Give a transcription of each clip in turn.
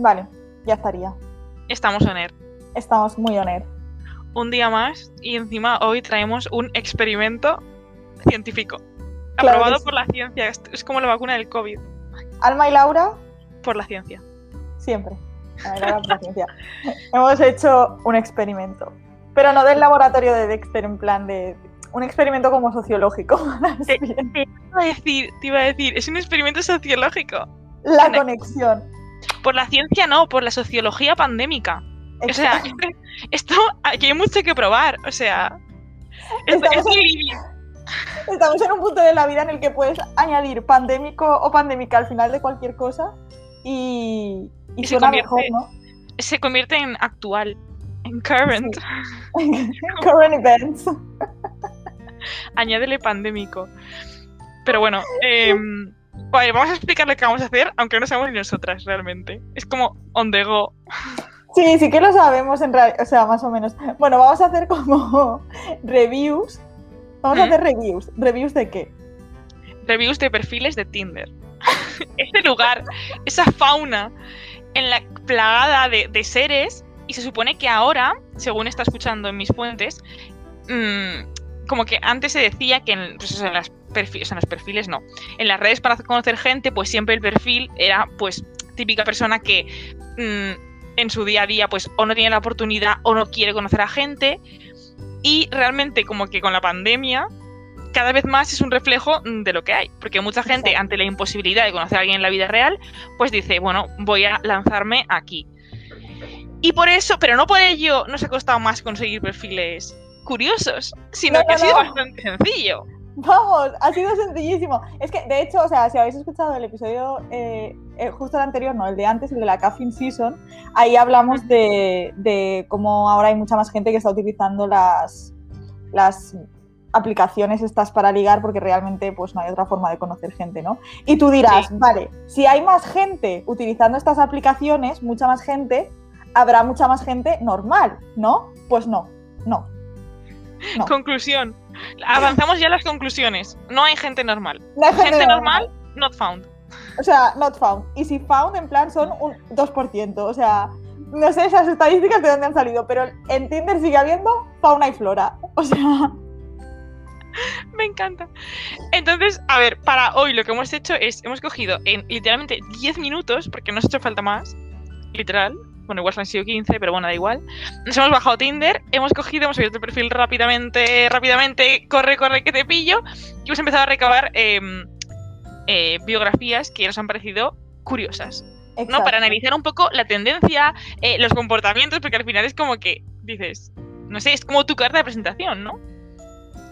Vale, ya estaría. Estamos en ER. Estamos muy on Un día más y encima hoy traemos un experimento científico. Claro aprobado sí. por la ciencia. Es, como la vacuna del COVID. Alma y Laura, Por la ciencia. siempre. Hemos hecho un experimento. Pero no del laboratorio de Dexter, en plan de. Un experimento como sociológico. Te, te iba a decir, te iba a decir, es un experimento sociológico. La conexión. Por la ciencia no, por la sociología pandémica. O sea, esto aquí hay mucho que probar. O sea, es, Estamos es en- living. Estamos en un punto de la vida en el que puedes añadir pandémico o pandémica al final de cualquier cosa y, y Y se suena mejor, ¿no? se convierte en actual, en current. Current events. Añádele pandémico. Pero bueno, em, vale, vamos a explicar lo que vamos a hacer, aunque no sabemos ni nosotras realmente. Es como on the go. Sí, sí que lo sabemos en realidad, o sea, más o menos. Bueno, vamos a hacer como reviews. Vamos a hacer reviews. ¿Reviews de qué? Reviews de perfiles de Tinder. Ese lugar, esa fauna en la plagada de, de seres. Y se supone que ahora, según está escuchando en mis fuentes, mm, como que antes se decía que en, pues, en las perfi- o sea, en los perfiles no. En las redes para conocer gente, pues siempre el perfil era pues típica persona que mm, en su día a día pues o no tiene la oportunidad o no quiere conocer a gente. Y realmente como que con la pandemia cada vez más es un reflejo mm, de lo que hay. Porque mucha gente, ante la imposibilidad de conocer a alguien en la vida real, pues dice, bueno, voy a lanzarme aquí. Y por eso, pero no por ello nos ha costado más conseguir perfiles curiosos, sino No, que ha sido no. bastante sencillo. Vamos, ha sido sencillísimo. Es que, de hecho, o sea, si habéis escuchado el episodio, eh, eh, justo el anterior, no, el de antes, el de la Caffeine Season, ahí hablamos de, de cómo ahora hay mucha más gente que está utilizando las, las aplicaciones estas para ligar porque realmente pues no hay otra forma de conocer gente, ¿no? Y tú dirás, Sí. vale, si hay más gente utilizando estas aplicaciones, mucha más gente, habrá mucha más gente normal, ¿no? Pues no, no. No. Conclusión. Avanzamos ya a las conclusiones. No hay gente normal. No hay Gente normal, not found. O sea, not found. Y si found, en plan, son un 2%. O sea, no sé esas estadísticas de dónde han salido, pero en Tinder sigue habiendo fauna y flora. O sea, Me encanta. Entonces, a ver, para hoy lo que hemos hecho es, hemos cogido en literalmente 10 minutos, porque nos ha hecho falta más, literal. Bueno, igual han sido 15, pero bueno, da igual. Nos hemos bajado Tinder, hemos cogido, hemos abierto el perfil rápidamente, rápidamente, corre, corre, que te pillo, y hemos empezado a recabar em, eh, biografías que nos han parecido curiosas. ¿no? Para analizar un poco la tendencia, eh, los comportamientos, porque al final es como que dices, no sé, es como tu carta de presentación, ¿no?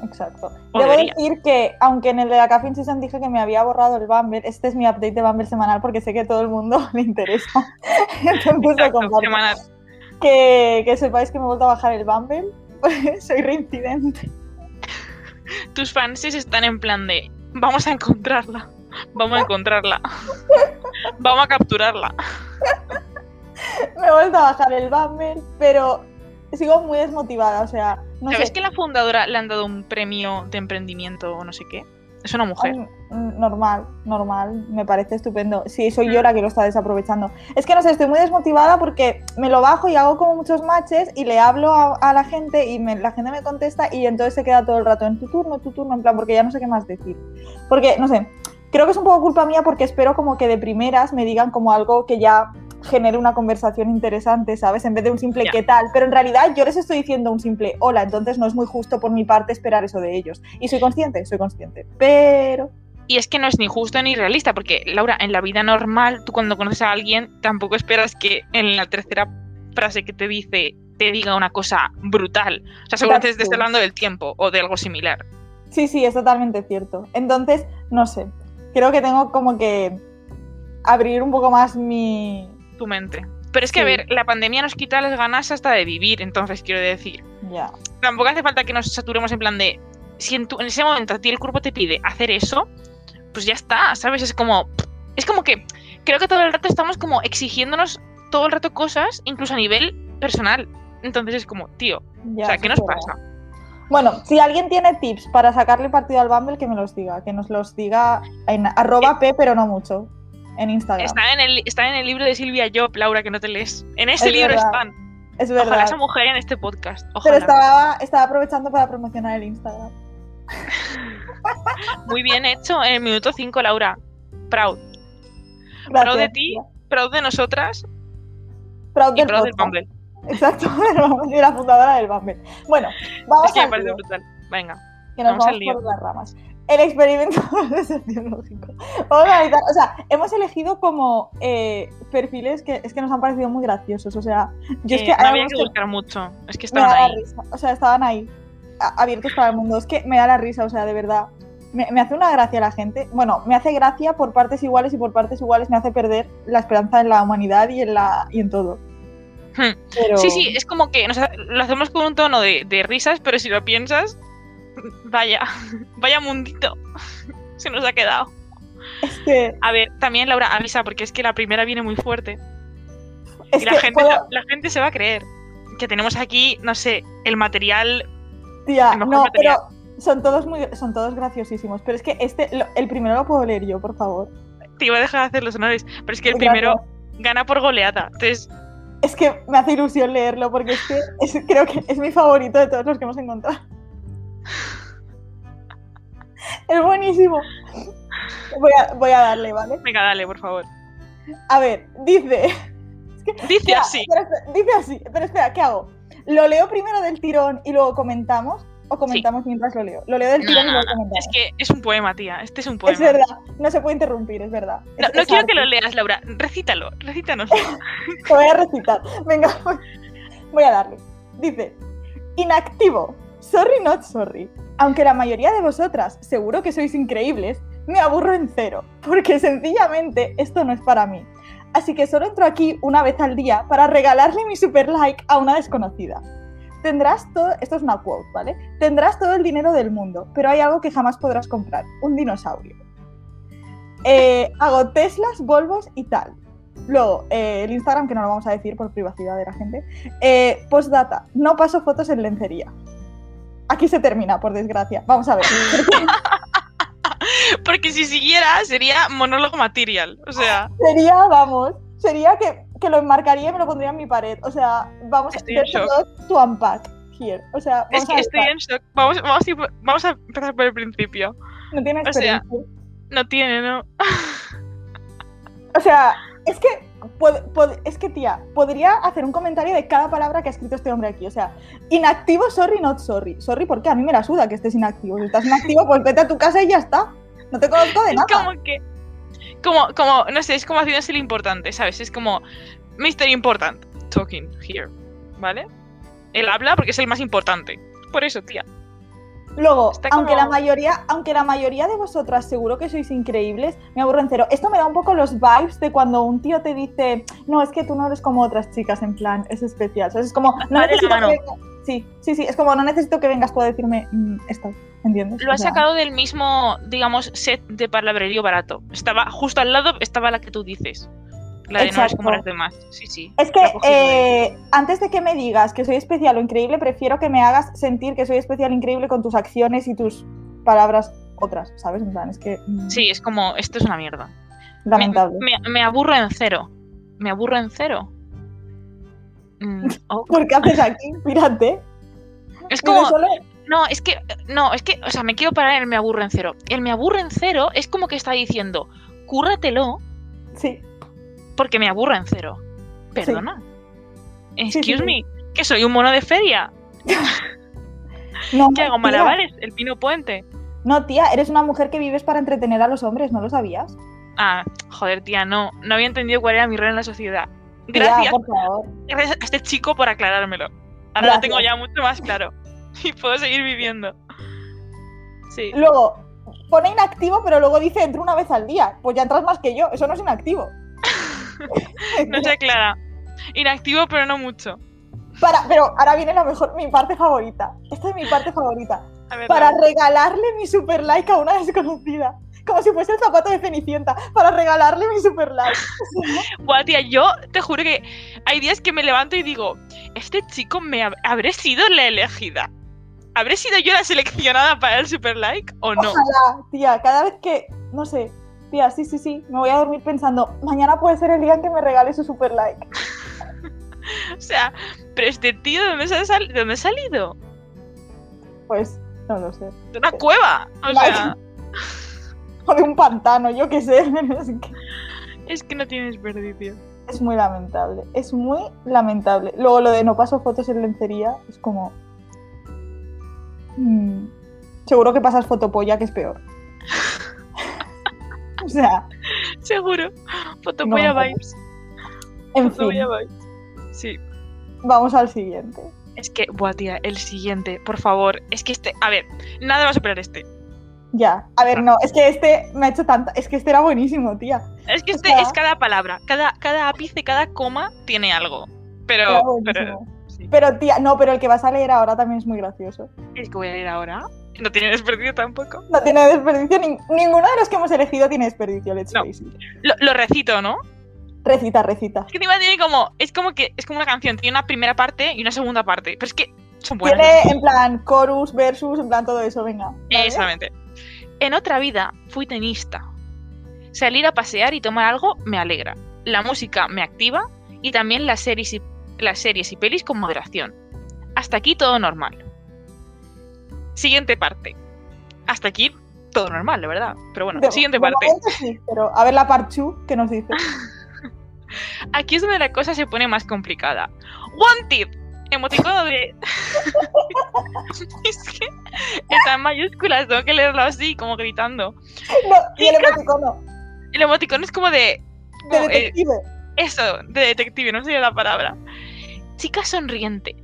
Exacto. Debo decir que, aunque en el de la Caffeine Season dije que me había borrado el Bumble, este es mi update de Bumble semanal porque sé que a todo el mundo le interesa. Entonces Exacto. Que, que sepáis que me he vuelto a bajar el Bumble. Soy reincidente. tus fans están en plan de vamos a encontrarla, vamos a encontrarla, vamos a capturarla. Me he vuelto a bajar el Bumble, pero sigo muy desmotivada. O sea, no ¿Sabes sé. que la fundadora le han dado un premio de emprendimiento o no sé qué? Es una mujer. Ay, mm, Normal, normal, me parece estupendo. Sí, soy yo la que lo está desaprovechando. Es que no sé, estoy muy desmotivada porque me lo bajo y hago como muchos matches y le hablo a, a la gente y me- la gente me contesta y entonces se queda todo el rato en tu turno, tu turno, en plan, porque ya no sé qué más decir. Porque, no sé, creo que es un poco culpa mía porque espero como que de primeras me digan como algo que ya genere una conversación interesante, ¿sabes? En vez de un simple qué tal. Pero en realidad yo les estoy diciendo un simple hola, entonces no es muy justo por mi parte esperar eso de ellos. Y soy consciente, soy consciente. Pero... Y es que no es ni justo ni realista, porque Laura, en la vida normal, tú cuando conoces a alguien, tampoco esperas que en la tercera frase que te dice te diga una cosa brutal. O sea, seguramente estés hablando del tiempo o de algo similar. Sí, sí, es totalmente cierto. Entonces, no sé, creo que tengo como que abrir un poco más mi... Tu mente. Pero es que, a ver, la pandemia nos quita las ganas hasta de vivir, entonces quiero decir. Ya, tampoco hace falta que nos saturemos en plan de si en, tu- en ese momento a ti el cuerpo te pide hacer eso, pues ya está, ¿sabes? Es como es como que creo que todo el rato estamos como exigiéndonos todo el rato cosas, incluso a nivel personal. Entonces es como, tío, ya. o sea, ¿qué nos pasa? Bueno, si alguien tiene tips para sacarle partido al Bumble, que me los diga, que nos los diga en arroba p, pero no mucho. En Instagram. Está en, el, está en el libro de Silvia Job, Laura, que no te lees. En ese Es libro verdad. están. Es verdad. Ojalá esa mujer en este podcast. Pero estaba, estaba aprovechando para promocionar el Instagram. Muy bien hecho en el minuto 5, Laura. Proud. Gracias. Proud de ti, proud de nosotras Proud y del proud del. Bumble. Exacto, del Bumble, y la fundadora del Bumble. Bueno, vamos Es que me al parece brutal. Venga. que nos vamos al vamos lío. por las ramas. El experimento sociológico. O sea, hemos elegido como eh, perfiles que es que nos han parecido muy graciosos. O sea, yo es Eh, que no había que buscar mucho. Es que me estaban da la ahí. risa. O sea, estaban ahí, abiertos para el mundo. Es que me da la risa, o sea, de verdad. Me, me hace una gracia la gente. Bueno, me hace gracia por partes iguales y por partes iguales me hace perder la esperanza en la humanidad y en, la, y en todo. Hmm. Pero... Sí, sí, es como que nos lo hacemos con un tono de, de risas, pero si lo piensas, vaya, vaya mundito se nos ha quedado. Es que, A ver, también Laura avisa, porque es que la primera viene muy fuerte. es y la gente, puedo- la gente se va a creer que tenemos aquí, no sé, el material. Tía, el mejor no, material. pero son todos muy, son todos graciosísimos. Pero es que este, lo- el primero lo puedo leer yo, por favor. Te iba a dejar de hacer los honores, pero es que el Gracias. primero gana por goleada. Entonces, Es que me hace ilusión leerlo porque es que es- creo que es mi favorito de todos los que hemos encontrado. Es buenísimo. Voy a, voy a darle, ¿vale? venga, dale, por favor. A ver, dice. Dice Espera, así. espera, dice así. Pero espera, ¿qué hago? ¿Lo leo primero del tirón y luego comentamos? ¿O comentamos mientras lo leo? Lo leo del No, tirón y luego no. comentamos. Es que es un poema, tía. Este es un Es poema. verdad, no se puede interrumpir, es verdad. No, Es- es quiero que lo leas, Laura. Recítalo, recítanos. Te voy a recitar. Venga, voy- voy a darle. Dice, inactivo. Sorry, not sorry. Aunque la mayoría de vosotras seguro que sois increíbles, me aburro en cero, porque sencillamente esto no es para mí. Así que solo entro aquí una vez al día para regalarle mi super like a una desconocida. Tendrás todo, esto es una quote, ¿vale? Tendrás todo el dinero del mundo, pero hay algo que jamás podrás comprar, un dinosaurio. Eh, hago Teslas, Volvos y tal. Luego, eh, el Instagram, que no lo vamos a decir por privacidad de la gente. Eh, postdata, no paso fotos en lencería. Aquí se termina, por desgracia. Vamos a ver. porque si siguiera, sería monólogo material. O sea, sería, vamos, sería que, que lo enmarcaría y me lo pondría en mi pared. O sea, vamos Estoy a shock. lot to unpack here. O sea, es vamos que a estoy en shock. Vamos, vamos, a, vamos empezar por el principio. No tiene o sea, experiencia. No tiene, ¿no? O sea, es que, pod- pod- es que, tía, podría hacer un comentario de cada palabra que ha escrito este hombre aquí. O sea, inactivo, sorry, not sorry. Sorry, porque a mí me la suda que estés inactivo. Si estás inactivo, pues vete a tu casa y ya está. No te conozco de Es nada. como que. Como, como, no sé, es como haciéndose el importante, ¿sabes? Es como Mr. Important talking here, ¿vale? Él habla porque es el más importante. Por eso, tía. Luego, Está aunque, como- la mayoría, aunque la mayoría de vosotras seguro que sois increíbles, me aburro en cero. Esto me da un poco los vibes de cuando un tío te dice, no, es que tú no eres como otras chicas, en plan, es especial. ¿sabes? Es como, no necesito que Sí, sí, sí, es como, no necesito que vengas tú a decirme mm, esto, ¿entiendes? Lo O has sea, sacado del mismo, digamos, set de palabrerío barato. Estaba justo al lado, estaba la que tú dices. La de no eres como Exacto. las demás. Sí, sí. Es que eh, antes de que me digas que soy especial o increíble, prefiero que me hagas sentir que soy especial o increíble con tus acciones y tus palabras otras, ¿sabes? En plan, es que... mm, Sí, es como, esto es una mierda. Me- Lamentable. Me, me aburro en cero. Me aburro en cero. Mm, oh. ¿Por qué haces aquí? Mírate. Es como, solo- no, es que, no, es que, o sea, me quiero parar en el me aburro en cero. El me aburro en cero es como que está diciendo, cúrratelo Sí. Porque me aburro en cero. Perdona. sí, Excuse sí. me, que soy un mono de feria. No, ¿Qué hago? ¿Malabares? ¿El pino puente? No, tía, eres una mujer que vives para entretener a los hombres, ¿no lo sabías? Ah, joder, tía, no. No había entendido cuál era mi rol en la sociedad. Tía, Gracias, por favor. gracias a este chico por aclarármelo. Ahora lo tengo ya mucho más claro. Y puedo seguir viviendo. Sí. Luego, pone inactivo, pero luego dice entro una vez al día. Pues ya entras más que yo, eso no es inactivo. No se aclara. Inactivo, pero no mucho. Para, pero ahora viene la mejor, mi parte favorita. Esta es mi parte favorita. Ver, Para regalarle mi super like a una desconocida. Como si fuese el zapato de Cenicienta. Para regalarle mi super like. Buah, tía, yo te juro que hay días que me levanto y digo, este chico me hab- habré sido la elegida. ¿Habré sido yo la seleccionada para el super like o no? Ojalá, tía, cada vez que, no sé, Tía, sí, sí, sí. Me voy a dormir pensando, mañana puede ser el día en que me regale su super like. O sea, pero este tío, ¿de dónde, ha sal- ¿de dónde ha salido? Pues, no lo sé. De una cueva. O sea, O de un pantano, yo qué sé. Es que es que no tiene desperdicio. Es muy lamentable. Es muy lamentable. Luego lo de no paso fotos en lencería es como. mm, seguro que pasas fotopolla, que es peor. o sea, Seguro. Fotopolla No. vibes. en Fotopolla fin, vibes. Sí. vamos al siguiente. Es que, buah, tía, el siguiente, por favor. Es que este. A ver, nada va a superar este. Ya, a ver, no, es que este me ha hecho tanta. Es que este era buenísimo, tía. Es que O este sea- es cada palabra. Cada, cada ápice, cada coma tiene algo. Pero. Pero sí. Pero, tía, no, pero el que vas a leer ahora también es muy gracioso. Es que voy a ir ahora. No tiene desperdicio tampoco. No tiene desperdicio, nin- ninguno de los que hemos elegido tiene desperdicio, let's No. face it. Lo, lo recito, ¿no? Recita, recita. Es que encima tiene como. Es como que. Es como una canción. Tiene una primera parte y una segunda parte. Pero es que son buenas. Tiene en plan chorus, versus, en plan todo eso, venga. ¿vale? Exactamente. En otra vida fui tenista. Salir a pasear y tomar algo me alegra. La música me activa y también las series y, las series y pelis con moderación. Hasta aquí todo normal. Siguiente parte. Hasta aquí todo normal, de verdad. Pero bueno, De- siguiente de parte. sí, pero a ver la part 2 que nos dice. Aquí es donde la cosa se pone más complicada. Wanted. Emoticono de. es que está en mayúsculas, tengo que leerlo así, como gritando. No, y el emoticono. El emoticono es como de. De eh, detective. Eso, de detective, no sé la palabra. Chica sonriente,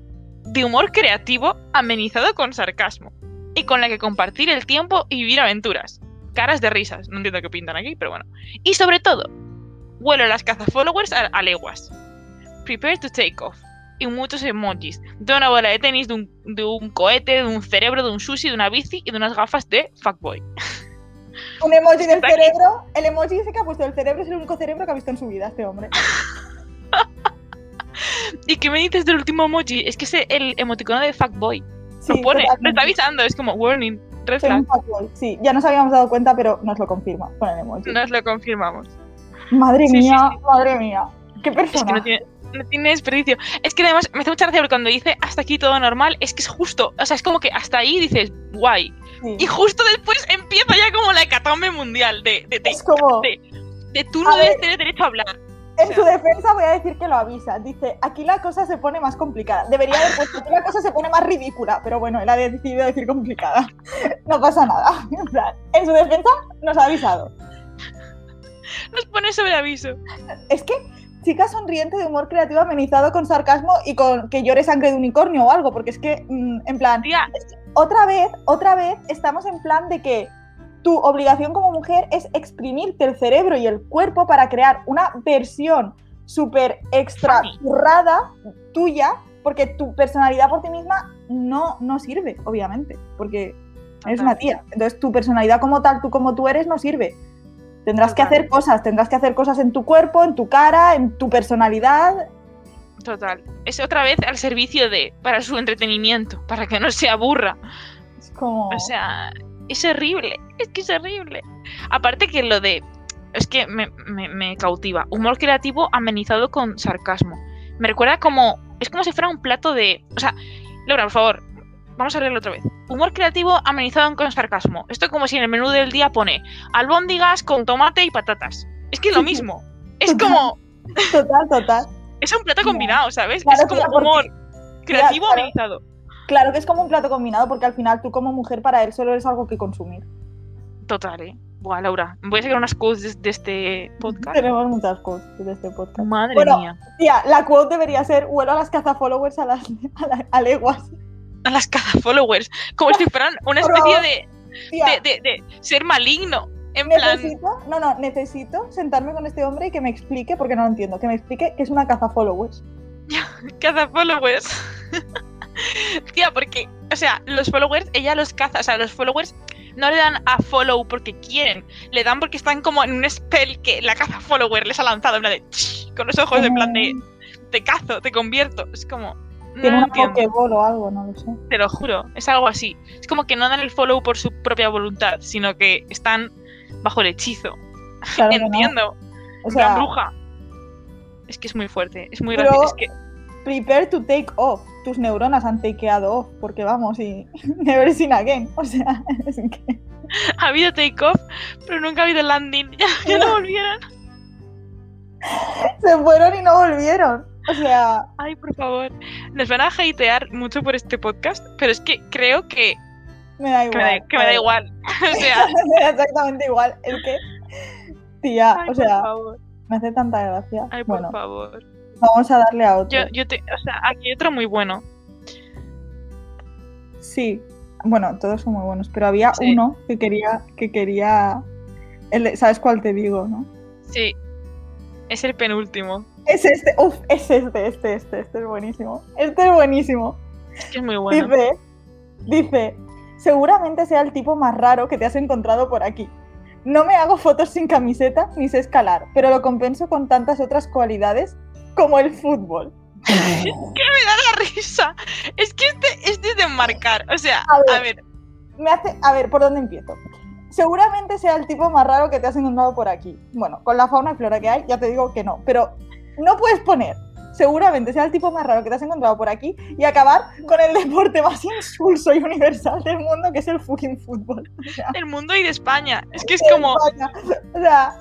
de humor creativo, amenizado con sarcasmo, y con la que compartir el tiempo y vivir aventuras. Caras de risas, no entiendo qué pintan aquí, pero bueno. Y sobre todo, vuelo a las cazafollowers a, a leguas. Prepare to take off. Y muchos emojis. De una bola de tenis, de un, de un cohete, de un cerebro, de un sushi, de una bici y de unas gafas de fuckboy. Un emoji del aquí. cerebro. El emoji ese que ha puesto el cerebro es el único cerebro que ha visto en su vida este hombre. ¿Y qué me dices del último emoji? Es que es el emoticono de fuckboy. Sí, lo pone, lo totalmente. está avisando, es como warning, fuckboy. Sí, ya nos habíamos dado cuenta, pero nos lo confirma con el emoji. Nos lo confirmamos. Madre Sí, mía, sí. madre mía. Qué Es que persona. no tiene, no tiene desperdicio. Es que además me hace mucha gracia porque cuando dice hasta aquí todo normal, es que es justo. O sea, es como que hasta ahí dices, guay. Y justo después empieza ya como la hecatombe mundial de, de, de, Es como, de- de tú no debes tener derecho a hablar. En su defensa voy a decir que lo avisa. Dice, aquí la cosa se pone más complicada. Debería haber puesto, aquí la cosa se pone más ridícula, pero bueno, él ha decidido decir complicada. No pasa nada. En plan, en su defensa nos ha avisado. Nos pone sobre aviso. Es que chica sonriente de humor creativo amenizado con sarcasmo y con que llore sangre de unicornio o algo, porque es que, mm, en plan, Tía, otra vez, otra vez estamos en plan de que tu obligación como mujer es exprimirte el cerebro y el cuerpo para crear una versión súper extra currada tuya, porque tu personalidad por ti misma no, no sirve, obviamente, porque eres una tía. Entonces tu personalidad como tal, tú como tú eres, no sirve. Tendrás que hacer cosas, tendrás que hacer cosas en tu cuerpo, en tu cara, en tu personalidad. total. Es otra vez al servicio de. para su entretenimiento, para que no se aburra. Es como... O sea, es horrible. Es que es horrible. Aparte que lo de. Es que me, me- me cautiva. Humor creativo amenizado con sarcasmo. Me recuerda como. Es como si fuera un plato de. O sea, Laura, por favor, vamos a leerlo otra vez. Humor creativo amenizado con sarcasmo. Esto como si en el menú del día pone albóndigas con tomate y patatas. Es que es lo mismo. Es Total. como. Total, total. Es un plato combinado, ¿sabes? Claro, es como porque- humor creativo claro. amenizado. Claro que es como un plato combinado porque al final tú como mujer para él solo es algo que consumir. Total, eh. Buah, Laura, voy a sacar unas quotes de, de este podcast. Tenemos muchas cosas de este podcast. Madre Bueno, mía. Tía, la quote debería ser vuelo a las cazafollowers a las a, la- a leguas. A las followers. Como si fueran una especie de, de, de- de ser maligno. En plan, necesito, no, no, necesito sentarme con este hombre y que me explique, porque no lo entiendo, que me explique qué es una cazafollowers. caza followers. Tía, porque, o sea, los followers, ella los caza, o sea, los followers no le dan a follow porque quieren, le dan porque están como en un spell que la caza follower les ha lanzado, en plan de con los ojos en plan de te cazo, te convierto. Es como, no Tiene lo una entiendo. Pokéball o algo, no lo sé. Te lo juro, es algo así. Es como que no dan el follow por su propia voluntad, sino que están bajo el hechizo. Claro que no. Entiendo. O Gran sea, bruja. Es que es muy fuerte, es muy gracioso. Es que prepare to take off. Tus neuronas han takeado off, porque vamos, y never seen again. O sea, es que... ha habido take-off, pero nunca ha habido landing. Ya, ya no volvieron. se fueron y no volvieron. O sea, Ay, por favor. Nos van a hatear mucho por este podcast, pero es que creo que, me da que igual. me, da, que me da igual. o sea, Me da exactamente igual. Es que, tía, ay, o sea, por favor. me hace tanta gracia. Ay, por bueno, favor. Vamos a darle a otro. Yo, yo te, o sea, aquí hay otro muy bueno. Sí, bueno, todos son muy buenos, pero había Sí. uno que quería, que quería, el ¿sabes cuál te digo, no? Sí. Es el penúltimo. Es este, uff, es este, este, este, este es buenísimo. Este es buenísimo. Es que es muy bueno. Dice, dice, seguramente sea el tipo más raro que te has encontrado por aquí. No me hago fotos sin camiseta ni sé escalar, pero lo compenso con tantas otras cualidades como el fútbol. La risa. Es que este, este es de marcar. O sea, A ver. a ver. Me hace, a ver, ¿por dónde empiezo? Seguramente sea el tipo más raro que te has encontrado por aquí. Bueno, con la fauna y flora que hay, ya te digo que no, pero no puedes poner. Seguramente sea el tipo más raro que te has encontrado por aquí y acabar con el deporte más insulso y universal del mundo, que es el fucking fútbol. O sea, del mundo y de España. Es que es como, España. O sea,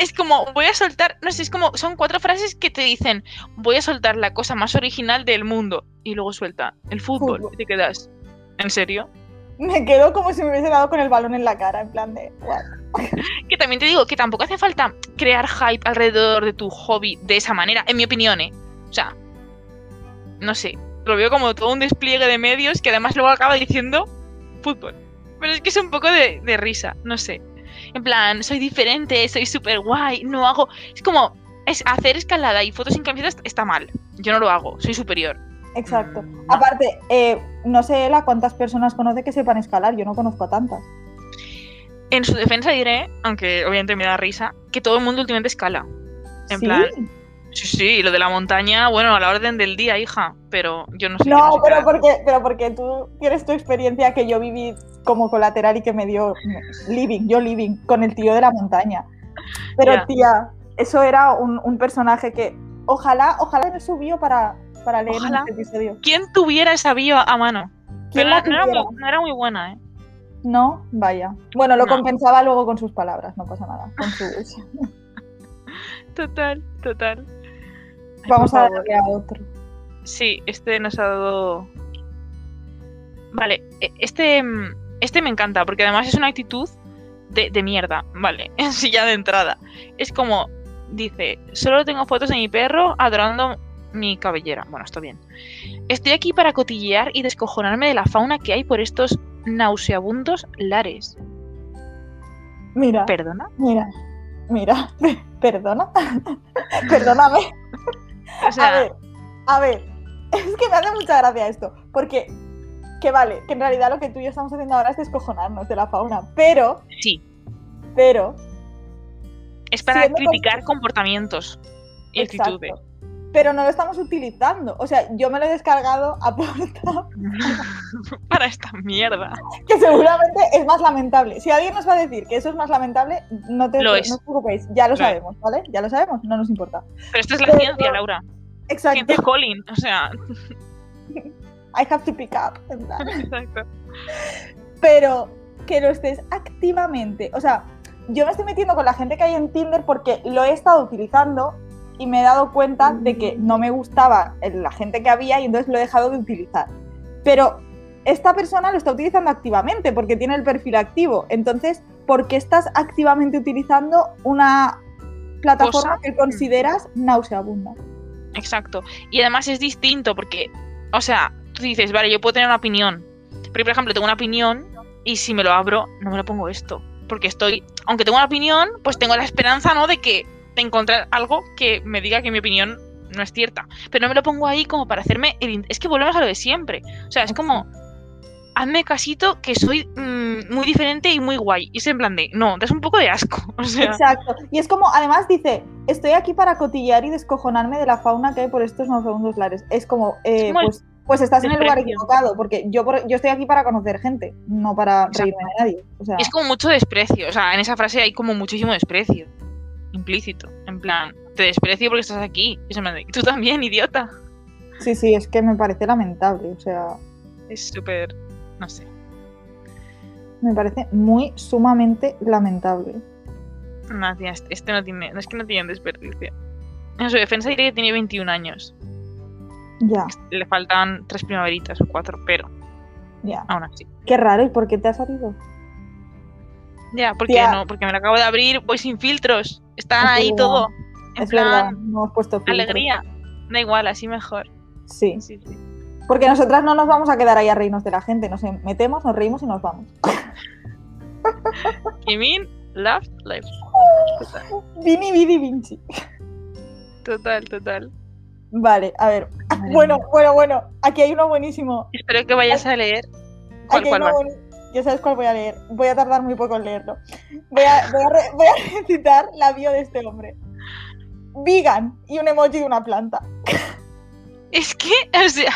es como, voy a soltar, no sé, es como, son cuatro frases que te dicen, voy a soltar la cosa más original del mundo. Y luego suelta, el fútbol. Fútbol. Y te quedas, ¿en serio? me quedo como si me hubiese dado con el balón en la cara, en plan de. "What?". Que también te digo que tampoco hace falta crear hype alrededor de tu hobby de esa manera, en mi opinión, ¿eh? O sea, no sé, lo veo como todo un despliegue de medios que además luego acaba diciendo fútbol. Pero es que es un poco de, de risa, no sé. En plan, soy diferente, soy súper guay, no hago... Es como, es hacer escalada y fotos sin camiseta está mal. Yo no lo hago, soy superior. Exacto. Mm, no. Aparte, eh, no sé él a cuántas personas conoce que sepan escalar, yo no conozco a tantas. En su defensa diré, aunque obviamente me da risa, que todo el mundo últimamente escala. En ¿Sí? plan, Sí, sí, lo de la montaña, bueno, a la orden del día, hija, pero yo no sé. No, sé pero porque, pero porque tú tienes tu experiencia que yo viví como colateral y que me dio living, yo living, con el tío de la montaña. Pero tía, eso era un, un personaje que ojalá, ojalá me subió para, para leer en este episodio. ¿Quién tuviera esa bio a mano? ¿Quién Pero la no, era muy, no era muy buena, ¿eh? No, vaya. Bueno, lo No. compensaba luego con sus palabras, no pasa nada. Con sus... Total, total. Ay, Vamos a darle a otro. Sí, este nos ha dado. Vale, e- este, mm, este me encanta porque además es una actitud de, de mierda, vale, sí, ya de entrada. Es como, dice, solo tengo fotos de mi perro adorando mi cabellera. Bueno, está bien. Estoy aquí para cotillear y descojonarme de la fauna que hay por estos nauseabundos lares. Mira, ¿Perdona? mira, mira. Perdona. Perdóname. O A ver, a ver, es que me hace mucha gracia esto, porque, que vale, que en realidad lo que tú y yo estamos haciendo ahora es descojonarnos de la fauna, pero, sí, pero, es para criticar comportamientos y exacto, actitudes. pero no lo estamos utilizando, o sea, yo me lo he descargado a porta, para esta mierda. que seguramente es más lamentable. Si alguien nos va a decir que eso es más lamentable, no te Lo no os preocupéis, ya lo sabemos, ¿vale? Ya lo sabemos, no nos importa. Pero esto es la Pero- ciencia, Laura. Exacto, Ciencia Colin, o sea, I have to pick up. exacto. pero que lo estés activamente. O sea, yo me estoy metiendo con la gente que hay en Tinder porque lo he estado utilizando y me he dado cuenta de que no me gustaba la gente que había y entonces lo he dejado de utilizar. Pero esta persona lo está utilizando activamente porque tiene el perfil activo. Entonces, ¿por qué estás activamente utilizando una plataforma Cosa. que consideras nauseabunda? Exacto. Y además es distinto porque, o sea, tú dices, vale, yo puedo tener una opinión. Pero, por ejemplo, tengo una opinión y si me lo abro, no me lo pongo esto. Porque estoy, aunque tengo una opinión, pues tengo la esperanza, ¿no? De que de encontrar algo que me diga que mi opinión no es cierta. Pero no me lo pongo ahí como para hacerme el... Es que volvemos a lo de siempre. O sea, es como, hazme casito que soy mm, muy diferente y muy guay. Y es en plan de, no, das un poco de asco. O sea, Exacto. Y es como, además dice, estoy aquí para cotillear y descojonarme de la fauna que hay por estos segundos lares. Es como, eh, Es como el- pues, Pues estás en el lugar equivocado, porque yo, por- yo estoy aquí para conocer gente, no para Exacto. reírme de nadie. O sea, Es como mucho desprecio. O sea, en esa frase hay como muchísimo desprecio. Implícito. En plan, te desprecio porque estás aquí. Y se me dice, tú también, idiota. sí, sí, es que me parece lamentable. O sea, Es súper. No sé. me parece muy sumamente lamentable. No, tía, este, este no tiene. Es que no tiene desperdicio. En su defensa diré que tiene 21 años. Ya, Le faltan tres primaveritas o cuatro, pero ya. aún así. Qué raro, ¿y por qué te ha salido? Ya, porque Tía. no, porque me lo acabo de abrir, voy sin filtros. Están Es ahí verdad, todo. En es verdad, plan, no hemos puesto filtro. alegría. Da igual, así mejor. Sí, Sí, sí. porque nosotras no nos vamos a quedar ahí a reírnos de la gente, nos metemos, nos reímos y nos vamos. Kimin, love, life. Vini, Vidi, Vinci. total, total. Vale, a ver. Bueno, bueno, bueno. Aquí hay uno buenísimo. Espero que vayas a leer. ¿Cuál, Aquí hay cuál uno va? Ya sabes cuál voy a leer. Voy a tardar muy poco en leerlo. Voy a, voy a re- voy a recitar la bio de este hombre. Vegan y un emoji de una planta. Es que, o sea,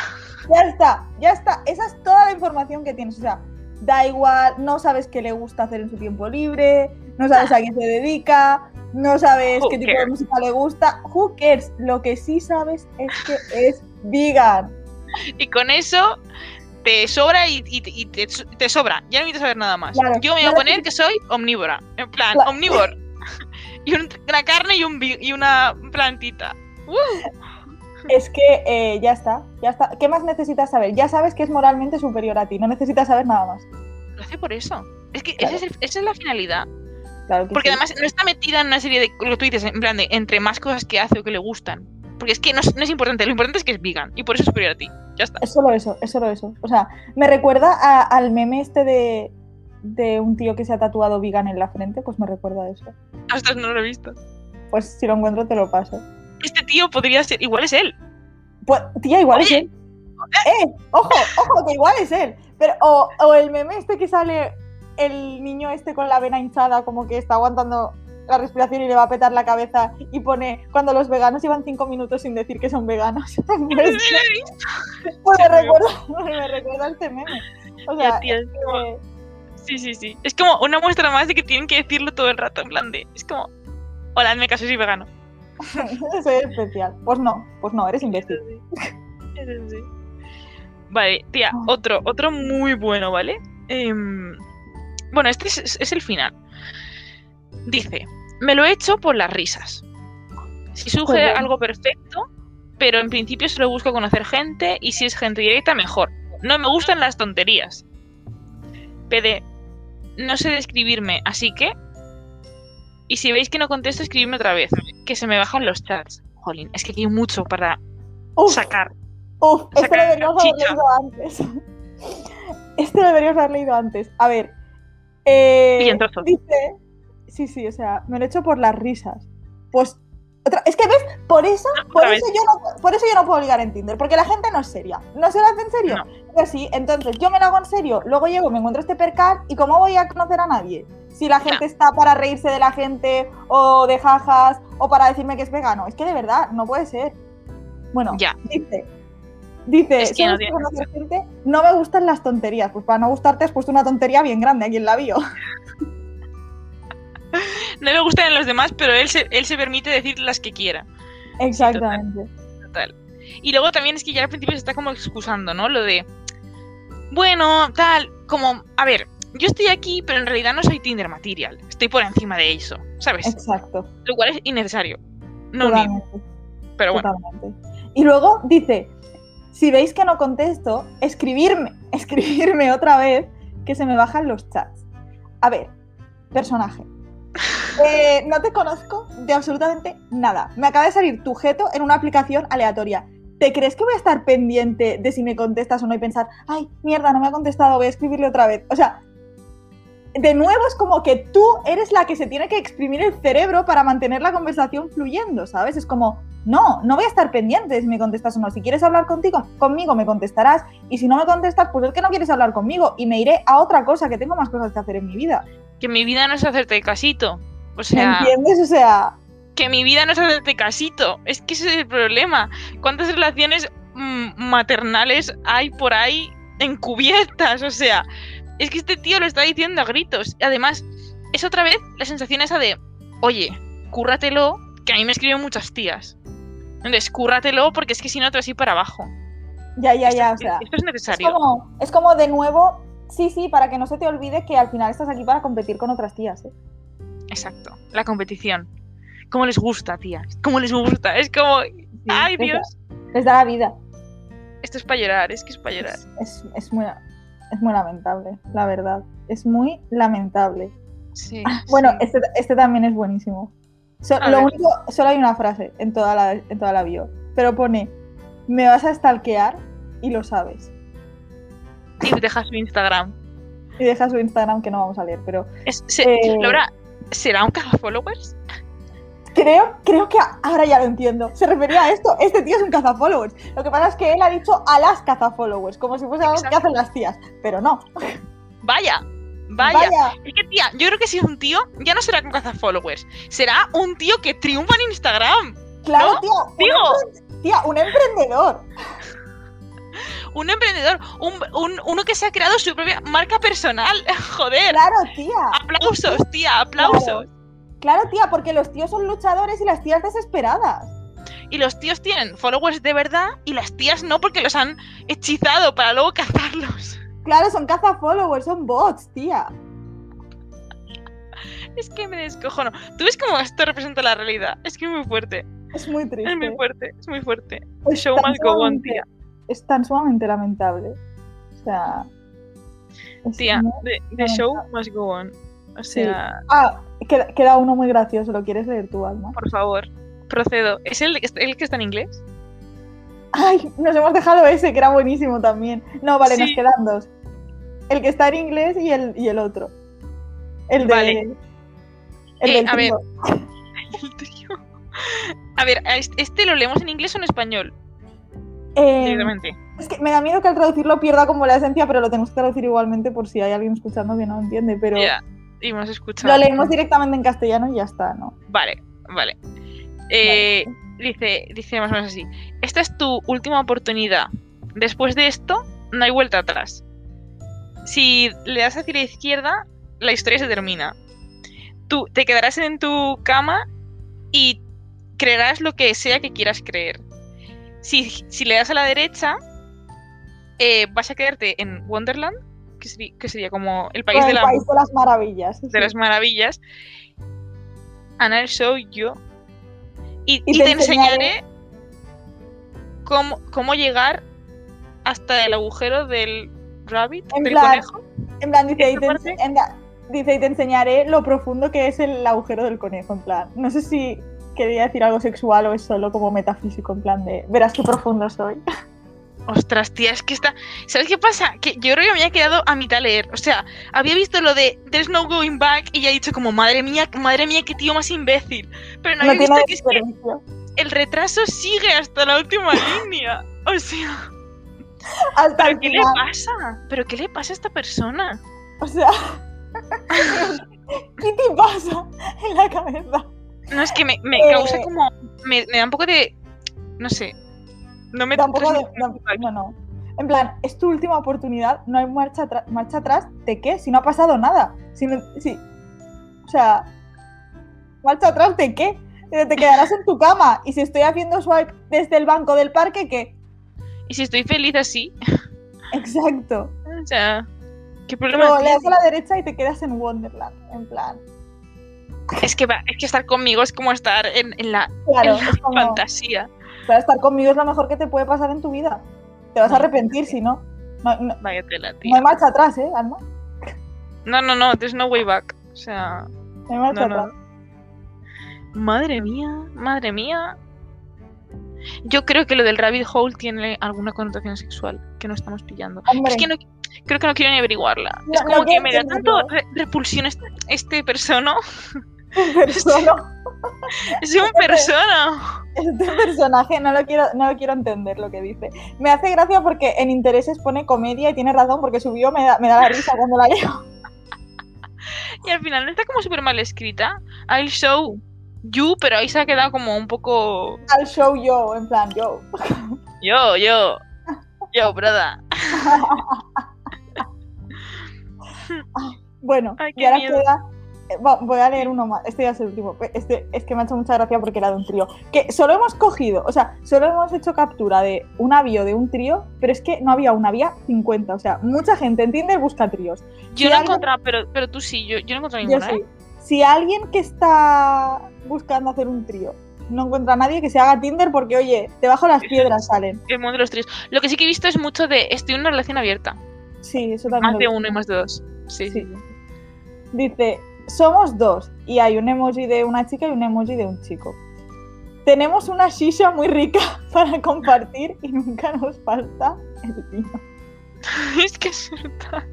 Ya está, ya está. Esa es toda la información que tienes. O sea, da igual, no sabes qué le gusta hacer en su tiempo libre, no sabes a qué se dedica, no sabes Who qué tipo de música le gusta. Who cares? Lo que sí sabes es que es vegan. y con eso te sobra y, y- y te, te sobra. Ya no necesitas saber nada más. Claro, Yo me voy a poner que soy omnívora. En plan, Claro. omnívoro. y un- una carne y, un, y una plantita. ¡Uh! Es que eh, ya está, ya está. ¿Qué más necesitas saber? Ya sabes que es moralmente superior a ti, no necesitas saber nada más. Lo hace por eso. Es que Claro. esa, es el- esa es la finalidad. Claro que Porque sí. además no está metida en una serie de lo que tú dices, en plan de entre más cosas que hace o que le gustan. Porque es que no es, no es importante, lo importante es que es vegan y por eso es superior a ti. Ya está. Es solo eso, es solo eso. O sea, me recuerda a- al meme este de, de un tío que se ha tatuado vegan en la frente, pues me recuerda a eso. Hasta no lo he visto. Pues si lo encuentro te lo paso. Este tío podría ser, igual es él. Pues, tía, igual Oye. es él. ¡Eh! ¡Ojo! ¡Ojo! Que igual es él. Pero, o, o el meme este que sale el niño este con la vena hinchada, como que está aguantando la respiración y le va a petar la cabeza y pone cuando los veganos llevan cinco minutos sin decir que son veganos. pues, pues me, recuerda, me recuerda este meme. O sea, es como- Sí, sí, sí. Es como una muestra más de que tienen que decirlo todo el rato, en plan de. Es como. Hola, hazme caso, soy vegano. soy especial. Pues no, pues no, eres imbécil. Eso sí. Vale, tía, Ah. otro, otro muy bueno, ¿vale? Em, bueno, este es, es el final. Dice, me lo he hecho por las risas. Si surge algo perfecto, pero en principio solo busco conocer gente y si es gente directa, mejor. No me gustan las tonterías. PD, no sé describirme, así que... Y si veis que no contesto, escribidme otra vez, que se me bajan los chats. Jolín, es que aquí hay mucho para Uf, sacar. uf, este sacar lo deberíamos haber leído antes. Este lo deberíamos haber leído antes. A ver. Eh, Y en trozos. dice. Sí, sí, o sea, me lo he hecho por las risas. Pues. otra- es que ves, por eso, por Otra eso, yo no, por eso yo no puedo ligar en Tinder, porque la gente no es seria. ¿No se lo hace en serio? No. Yo sí, entonces yo me lo hago en serio, luego llego, me encuentro este percal y ¿cómo voy a conocer a nadie? Si la gente está para reírse de la gente o de jajas o para decirme que es vegano. Es que de verdad, no puede ser. Bueno, Ya. dice, dice, Es que "Solo no gente, no me gustan las tonterías. Pues para no gustarte has puesto una tontería bien grande aquí en la bio. No le gustan a los demás, pero él se, él se permite decir las que quiera. Exactamente. Total. Y luego también es que ya al principio se está como excusando, ¿no? Lo de. Bueno, tal, como. A ver, yo estoy aquí, pero en realidad no soy Tinder Material. Estoy por encima de eso, ¿sabes? Exacto. Lo cual es innecesario. No, totalmente. pero bueno. Totalmente. Y luego dice, si veis que no contesto, escribirme, escribirme otra vez que se me bajan los chats. A ver, personaje. Eh, no te conozco de absolutamente nada. Me acaba de salir tu jeto en una aplicación aleatoria. ¿Te crees que voy a estar pendiente de si me contestas o no y pensar, ay, mierda, no me ha contestado, voy a escribirle otra vez? O sea, de nuevo es como que tú eres la que se tiene que exprimir el cerebro para mantener la conversación fluyendo, ¿sabes? Es como, no, no voy a estar pendiente si me contestas o no. Si quieres hablar contigo, conmigo, me contestarás. Y si no me contestas, pues es que no quieres hablar conmigo. Y me iré a otra cosa, que tengo más cosas que hacer en mi vida. Que mi vida no es hacerte casito. O ¿Me sea, entiendes? O sea, que mi vida no es hacerte casito. Es que ese es el problema. ¿Cuántas relaciones mm, maternales hay por ahí encubiertas? O sea, es que este tío lo está diciendo a gritos. Además, es otra vez la sensación esa de, oye, cúrratelo, que a mí me escriben muchas tías. Entonces, cúrratelo porque es que si no te vas a ir para abajo. Ya, ya, Esto- ya, o sea. esto es Es necesario. como, es como de nuevo, sí, sí, para que no se te olvide que al final estás aquí para competir con otras tías. ¿eh? Exacto. La competición. ¿Cómo les gusta, tías? ¿Cómo les gusta? Es como, ay les da- Dios, Les da la vida. esto es para llorar, es que es para llorar. Es, es muy, es muy lamentable, la verdad. Es muy lamentable. Sí. Bueno, sí. este, este también es buenísimo. So- lo ver. único, solo hay una frase en toda, la, en toda la bio, pero pone, me vas a stalkear y lo sabes. Y deja su Instagram. Y deja su Instagram que no vamos a leer, pero Es- se- Eh, Laura, ¿será un cazafollowers? Creo, creo que ahora ya lo entiendo. Se refería a esto, este tío es un cazafollowers. Lo que pasa es que él ha dicho a las cazafollowers, como si fuese algo que hacen las tías, pero no. Vaya, vaya. Es que, tía, yo creo que si es un tío, ya no será con cazafollowers. Será un tío que triunfa en Instagram. Claro, ¿No? tía, un tía, un emprendedor. Un emprendedor. Un, un- uno que se ha creado su propia marca personal. Joder. Claro, tía. Aplausos, tía, aplausos. Claro, tía, porque los tíos son luchadores y las tías desesperadas. Y los tíos tienen followers de verdad y las tías no porque los han hechizado para luego cazarlos. Claro, son cazafollowers, son bots, tía. Es que me descojono. ¿Tú ves cómo esto representa la realidad? Es que es muy fuerte. Es muy triste. Es muy fuerte, es muy fuerte. Es show must go on, tía. Es tan sumamente lamentable. O sea. Tía, the show must go on. O sea, Ah, queda, queda uno muy gracioso, ¿lo quieres leer tú, Alma? por favor, procedo. ¿Es el, que está- el que está en inglés? Ay, nos hemos dejado ese, que era buenísimo también. No, vale, nos quedan dos. El que está en inglés y el, y el otro. El de. Vale. El Eh, del a ver. trío. El tío. A ver, ¿a este- ¿este lo leemos en inglés o en español? Eh, es que me da miedo que al traducirlo pierda como la esencia, pero lo tenemos que traducir igualmente por si hay alguien escuchando que no entiende. Pero y hemos escuchado. lo leemos directamente en castellano y ya está, ¿no? Vale, vale. Eh, Dice, dice más o menos así. Esta es tu última oportunidad. Después de esto, no hay vuelta atrás. Si le das hacia la izquierda, la historia se termina. Tú te quedarás en tu cama y creerás lo que sea que quieras creer. Si, si le das a la derecha, eh, vas a quedarte en Wonderland, que sería, que sería como el país, Con de, el la- país de las maravillas. de sí. las maravillas. And I'll show you. Y, Y y te te enseñaré- enseñaré cómo, cómo llegar hasta el agujero del rabbit, En del plan, conejo. En plan, dice, y ¿Esta te, en la- dice, y te enseñaré lo profundo que es el agujero del conejo, en plan. No sé si quería decir algo sexual o es solo como metafísico, en plan de, verás qué profundo soy. Ostras, tía, es que está. ¿Sabes qué pasa? Que yo creo que me había quedado a mitad leer. O sea, había visto lo de There's no going back y ya he dicho como, madre mía, madre mía, qué tío más imbécil. Pero no No había visto que es que el retraso sigue hasta la última línea. O sea, Hasta ¿pero el qué le pasa? ¿Pero qué le pasa a esta persona? O sea, ¿qué te pasa en la cabeza? No, es que me, me Eh, causa como. Me, me da un poco de. No sé. No me Tampoco de- no, no, no. En plan, es tu última oportunidad, no hay marcha, marcha atrás. ¿De qué? Si no ha pasado nada. Si no- si- o sea, marcha atrás de qué? Eh, Te quedarás en tu cama. Y si estoy haciendo swipe desde el banco del parque, ¿qué? Y si estoy feliz así. Exacto. O sea. ¿Qué problema Luego le das a la derecha y te quedas en Wonderland. En plan, Es que, va, es que estar conmigo es como estar en, en la, claro, en la es como, fantasía. Para estar conmigo es lo mejor que te puede pasar en tu vida. Te vas a arrepentir si no. No, no- Vaya tela, no tío. hay marcha atrás, ¿eh, Alma? No, no, no. There's no way back. O sea. No hay marcha No, atrás. Madre mía, madre mía. Yo creo que lo del rabbit hole tiene alguna connotación sexual que no estamos pillando. Hombre, Es que no, creo que no quiero ni averiguarla. es como no que me da tanto re- repulsión este, este persona. persona- Es un persona. Este personaje no lo quiero, no lo quiero entender lo que dice. Me hace gracia porque en intereses pone comedia y tiene razón porque su bio me da, me da la risa cuando la leo. Y al final no está como súper mal escrita. I'll show You, pero ahí se ha quedado como un poco. Al show yo, en plan, yo. Yo, yo. Yo, brother. Bueno, Ay, y ahora miedo. queda. Eh, Voy a leer uno más. Este ya es el último. Este es que me ha hecho mucha gracia porque era de un trío. Que solo hemos cogido, o sea, solo hemos hecho captura de un avión de un trío, pero es que no había una, había 50. O sea, mucha gente en Tinder busca tríos. Yo Si no he encontrado, pero, pero tú sí, yo, yo no he encontrado ninguna, sí. ¿eh? Si alguien que está buscando hacer un trío no encuentra a nadie que se haga Tinder porque, oye, debajo las piedras salen. El mundo de los tríos. Lo que sí que he visto es mucho de estoy en una relación abierta. Sí, eso también. Más de uno y más de dos. Sí, sí. Sí. Dice, somos dos y hay un emoji de una chica y un emoji de un chico. Tenemos una shisha muy rica para compartir y nunca nos falta el vino. es que es verdad.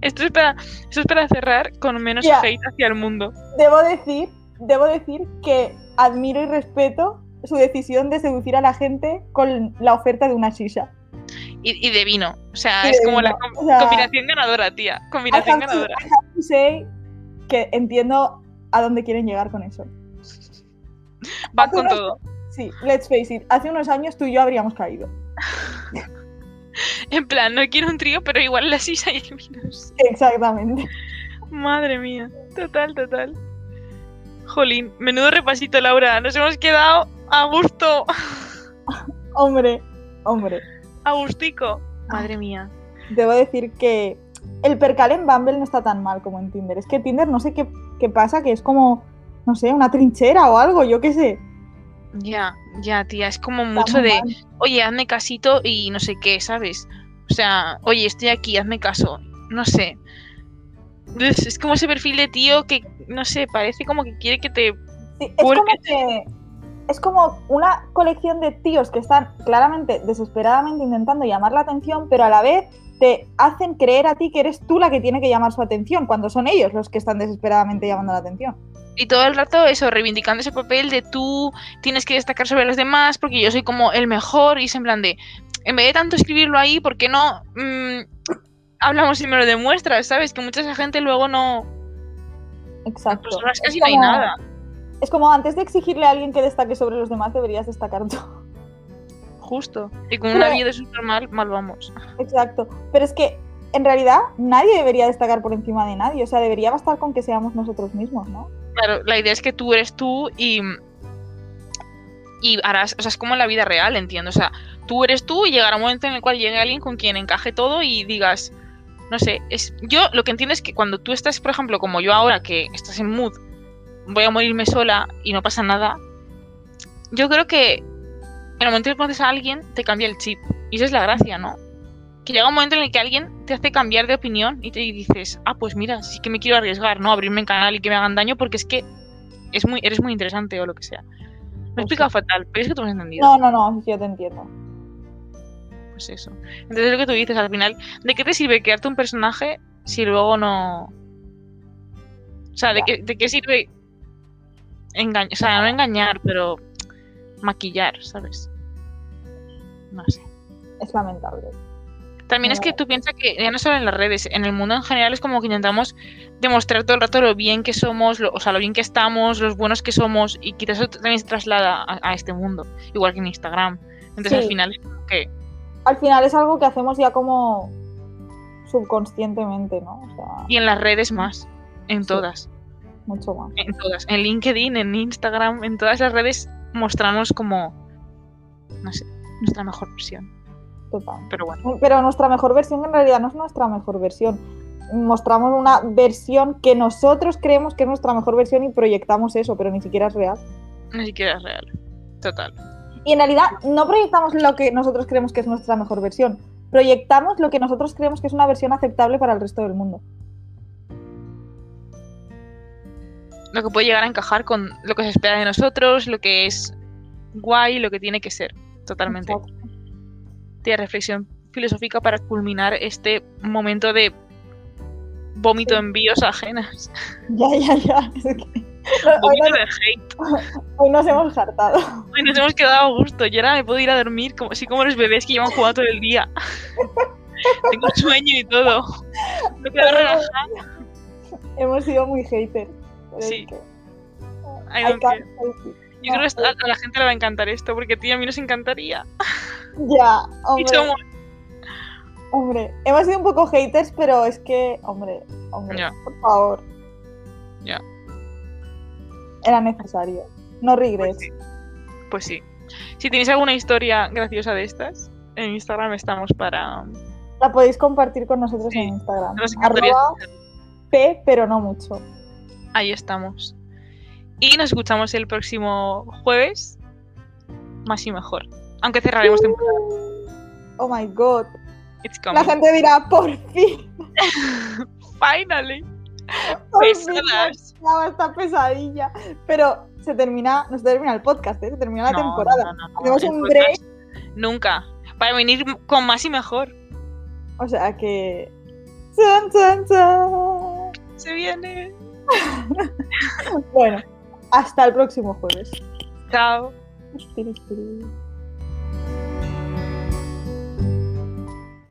Esto es para, esto es para cerrar con menos hate hacia el mundo. Debo decir, debo decir que admiro y respeto su decisión de seducir a la gente con la oferta de una shisha. Y, y de vino. O sea, es como la vino. com- O sea, combinación ganadora, tía. I Combinación have, to, ganadora. I have to say que entiendo a dónde quieren llegar con eso. Va hace con unos- todo. Sí, let's face it, hace unos años tú y yo habríamos caído. En plan, no quiero un trío, pero igual la sisa y el vino. Exactamente. Madre mía. Total, total. Jolín, menudo repasito, Laura. Nos hemos quedado a gusto. Hombre, hombre. A gustico. Madre mía. Debo decir que el percal en Bumble no está tan mal como en Tinder. Es que Tinder no sé qué, qué pasa, que es como, no sé, una trinchera o algo, yo qué sé. Ya, ya, tía. Es como Está mucho de, mal. oye, hazme casito y no sé qué, ¿sabes? O sea, oye, estoy aquí, hazme caso. No sé. Es como ese perfil de tío que, no sé, parece como que quiere que te... Sí, es Porque- como que es como una colección de tíos que están claramente, desesperadamente intentando llamar la atención, pero a la vez te hacen creer a ti que eres tú la que tiene que llamar su atención, cuando son ellos los que están desesperadamente llamando la atención. Y todo el rato eso, reivindicando ese papel de tú tienes que destacar sobre los demás porque yo soy como el mejor y es en plan de, en vez de tanto escribirlo ahí, ¿por qué no mm, hablamos y me lo demuestras? ¿Sabes? Que mucha esa gente luego no... Exacto. Personas casi no hay nada. Es como antes de exigirle a alguien que destaque sobre los demás, deberías destacar tú. Justo. Y con una vida de súper mal, mal vamos. Exacto. Pero es que en realidad nadie debería destacar por encima de nadie. O sea, debería bastar con que seamos nosotros mismos, ¿no? Claro, la idea es que tú eres tú y. Y harás. O sea, es como en la vida real, entiendo. O sea, tú eres tú y llegará un momento en el cual llegue alguien con quien encaje todo y digas. No sé, es, yo lo que entiendo es que cuando tú estás, por ejemplo, como yo ahora, que estás en mood, voy a morirme sola y no pasa nada, yo creo que en el momento en que conoces a alguien, te cambia el chip. Y esa es la gracia, ¿no? Que llega un momento en el que alguien te hace cambiar de opinión y te dices, ah, pues mira, sí que me quiero arriesgar, ¿no? Abrirme en canal y que me hagan daño porque es que es muy, eres muy interesante o lo que sea. Me he explicado fatal, pero es que tú me has entendido. No, no, no, yo te entiendo. Pues eso. Entonces es lo que tú dices al final, ¿de qué te sirve crearte un personaje si luego no... O sea, ¿de qué, de qué sirve engañar? O sea, no engañar, pero maquillar, ¿sabes? No sé. Es lamentable. También es que tú piensas que ya no solo en las redes, en el mundo en general es como que intentamos demostrar todo el rato lo bien que somos, lo- o sea, lo bien que estamos, los buenos que somos, y quizás eso también se traslada a, a este mundo, igual que en Instagram. Entonces al final es como que Al final es algo que hacemos ya como subconscientemente, ¿no? O sea, Y en las redes más. En Sí. todas. Mucho más. En todas. En LinkedIn, en Instagram, en todas las redes mostramos como. No sé, nuestra mejor versión. Total. Pero bueno. Pero nuestra mejor versión en realidad no es nuestra mejor versión. Mostramos una versión que nosotros creemos que es nuestra mejor versión y proyectamos eso, pero ni siquiera es real. Ni siquiera es real. Total. Y en realidad no proyectamos lo que nosotros creemos que es nuestra mejor versión. Proyectamos lo que nosotros creemos que es una versión aceptable para el resto del mundo. Lo que puede llegar a encajar con lo que se espera de nosotros, lo que es guay, lo que tiene que ser. Totalmente. Exacto. Tía, reflexión filosófica para culminar este momento de vómito Sí. en envíos ajenas. Ya, ya, ya. Es que- Vómito de hate. hoy nos hemos hartado. Hoy nos hemos quedado a gusto. Y ahora me puedo ir a dormir como así como los bebés que llevan jugando todo el día. Tengo sueño y todo. Me quedo relajada. Hemos sido muy haters. Pero es Sí. que- I don't care. Yo creo que a a la gente le va a encantar esto, porque tío, a mí nos encantaría. Ya, hombre, hombre. Hemos sido un poco haters, pero es que, hombre, hombre, por favor. Ya. Era necesario. No Pues regrets. sí. Pues sí. Si tenéis alguna historia graciosa de estas, en Instagram estamos para. La podéis compartir con nosotros Sí, en Instagram. Nos encantaría Arroba P, pero no mucho. Ahí estamos. Y nos escuchamos el próximo jueves. Más y mejor. Aunque cerraremos temporada. Oh my god. It's La gente dirá, por fin. Finally. Por Pesadas. esta pesadilla. Pero se termina, no se termina el podcast, ¿eh? se termina la No, temporada. no, no, no, Hacemos un podcast Nunca. Para venir con más y mejor. O sea que. Chan, chan, chan. Se viene. Bueno, hasta el próximo jueves. Chao.